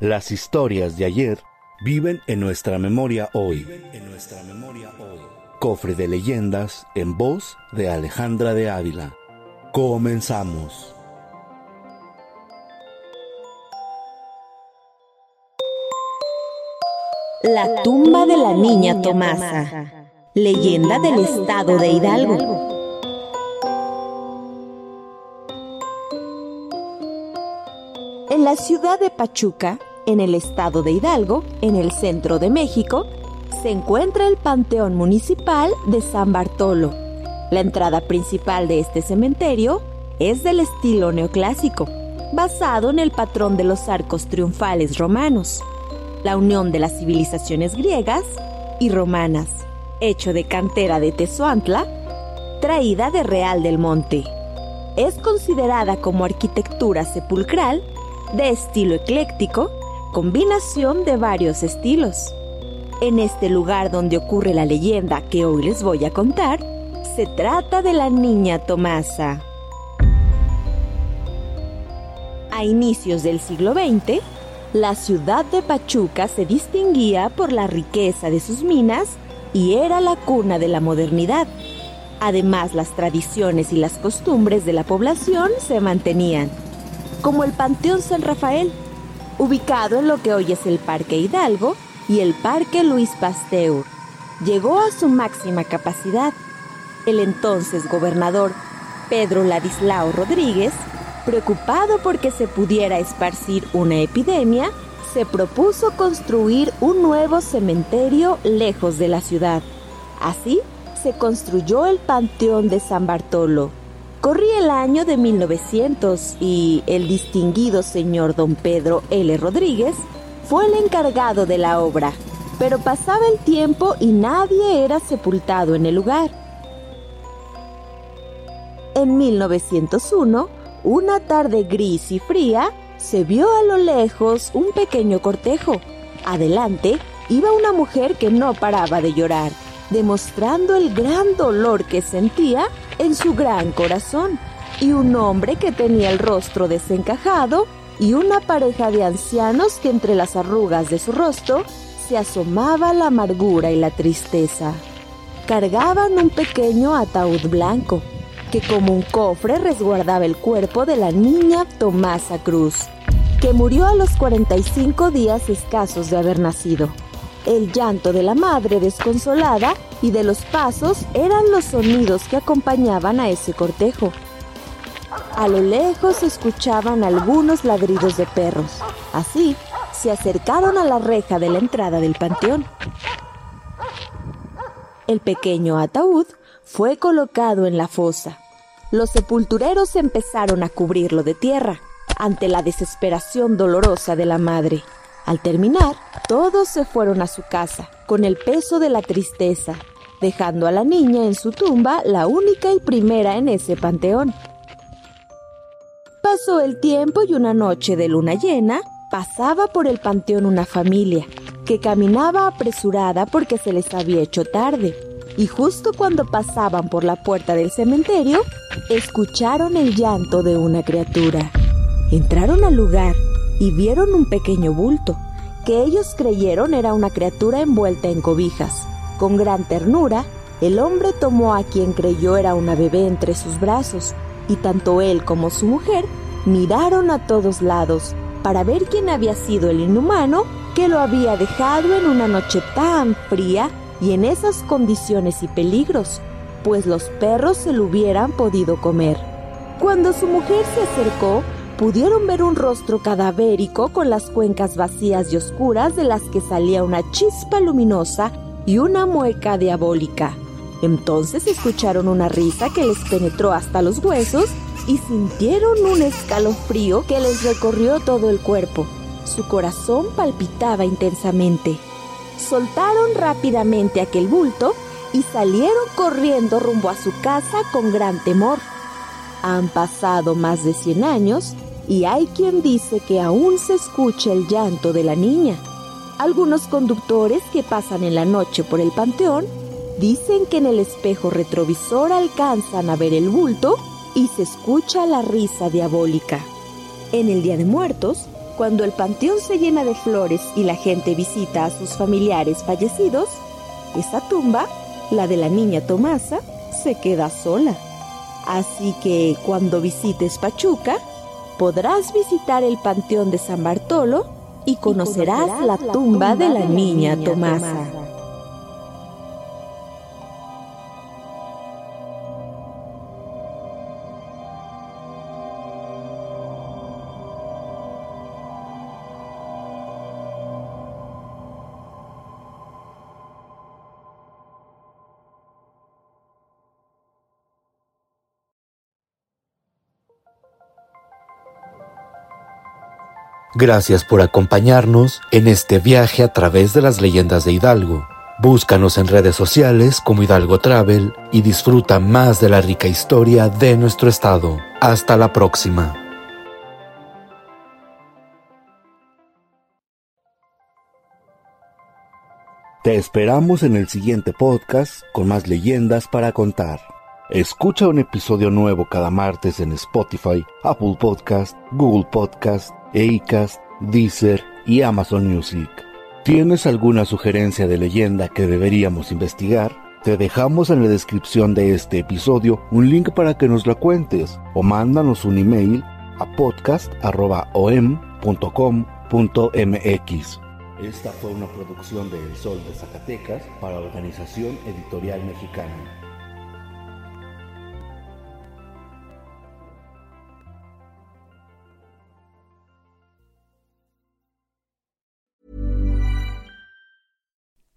Las historias de ayer viven en nuestra memoria hoy. En nuestra memoria hoy. Cofre de leyendas en voz de Alejandra de Ávila. Comenzamos. La tumba de la niña Tomasa. Leyenda del estado de Hidalgo. En la ciudad de Pachuca, en el estado de Hidalgo, en el centro de México, se encuentra el Panteón Municipal de San Bartolo. La entrada principal de este cementerio es del estilo neoclásico, basado en el patrón de los arcos triunfales romanos la unión de las civilizaciones griegas y romanas, hecho de cantera de Tezoantla, traída de Real del Monte. Es considerada como arquitectura sepulcral de estilo ecléctico, combinación de varios estilos. En este lugar donde ocurre la leyenda que hoy les voy a contar, se trata de la niña Tomasa. A inicios del siglo XX, la ciudad de Pachuca se distinguía por la riqueza de sus minas y era la cuna de la modernidad. Además, las tradiciones y las costumbres de la población se mantenían, como el Panteón San Rafael, ubicado en lo que hoy es el Parque Hidalgo y el Parque Luis Pasteur. Llegó a su máxima capacidad. El entonces gobernador Pedro Ladislao Rodríguez Preocupado porque se pudiera esparcir una epidemia, se propuso construir un nuevo cementerio lejos de la ciudad. Así se construyó el Panteón de San Bartolo. Corría el año de 1900 y el distinguido señor don Pedro L. Rodríguez fue el encargado de la obra, pero pasaba el tiempo y nadie era sepultado en el lugar. En 1901, una tarde gris y fría, se vio a lo lejos un pequeño cortejo. Adelante iba una mujer que no paraba de llorar, demostrando el gran dolor que sentía en su gran corazón, y un hombre que tenía el rostro desencajado y una pareja de ancianos que entre las arrugas de su rostro se asomaba la amargura y la tristeza. Cargaban un pequeño ataúd blanco que como un cofre resguardaba el cuerpo de la niña Tomasa Cruz, que murió a los 45 días escasos de haber nacido. El llanto de la madre desconsolada y de los pasos eran los sonidos que acompañaban a ese cortejo. A lo lejos se escuchaban algunos ladridos de perros. Así, se acercaron a la reja de la entrada del panteón. El pequeño ataúd fue colocado en la fosa. Los sepultureros empezaron a cubrirlo de tierra ante la desesperación dolorosa de la madre. Al terminar, todos se fueron a su casa con el peso de la tristeza, dejando a la niña en su tumba la única y primera en ese panteón. Pasó el tiempo y una noche de luna llena pasaba por el panteón una familia que caminaba apresurada porque se les había hecho tarde y justo cuando pasaban por la puerta del cementerio, escucharon el llanto de una criatura. Entraron al lugar y vieron un pequeño bulto, que ellos creyeron era una criatura envuelta en cobijas. Con gran ternura, el hombre tomó a quien creyó era una bebé entre sus brazos, y tanto él como su mujer miraron a todos lados para ver quién había sido el inhumano que lo había dejado en una noche tan fría y en esas condiciones y peligros, pues los perros se lo hubieran podido comer. Cuando su mujer se acercó, pudieron ver un rostro cadavérico con las cuencas vacías y oscuras de las que salía una chispa luminosa y una mueca diabólica. Entonces escucharon una risa que les penetró hasta los huesos y sintieron un escalofrío que les recorrió todo el cuerpo. Su corazón palpitaba intensamente. Soltaron rápidamente aquel bulto y salieron corriendo rumbo a su casa con gran temor. Han pasado más de 100 años y hay quien dice que aún se escucha el llanto de la niña. Algunos conductores que pasan en la noche por el panteón dicen que en el espejo retrovisor alcanzan a ver el bulto y se escucha la risa diabólica. En el Día de Muertos, cuando el panteón se llena de flores y la gente visita a sus familiares fallecidos, esa tumba, la de la niña Tomasa, se queda sola. Así que cuando visites Pachuca, podrás visitar el panteón de San Bartolo y conocerás, la, tumba de la, niña, Tomasa. Gracias por acompañarnos en este viaje a través de las leyendas de Hidalgo. Búscanos en redes sociales como Hidalgo Travel y disfruta más de la rica historia de nuestro estado. Hasta la próxima. Te esperamos en el siguiente podcast con más leyendas para contar. Escucha un episodio nuevo cada martes en Spotify, Apple Podcast, Google Podcast Acast, Deezer y Amazon Music. ¿Tienes alguna sugerencia de leyenda que deberíamos investigar? Te dejamos en la descripción de este episodio un link para que nos la cuentes o mándanos un email a podcast.om.com.mx. Esta fue una producción de El Sol de Zacatecas para Organización Editorial Mexicana.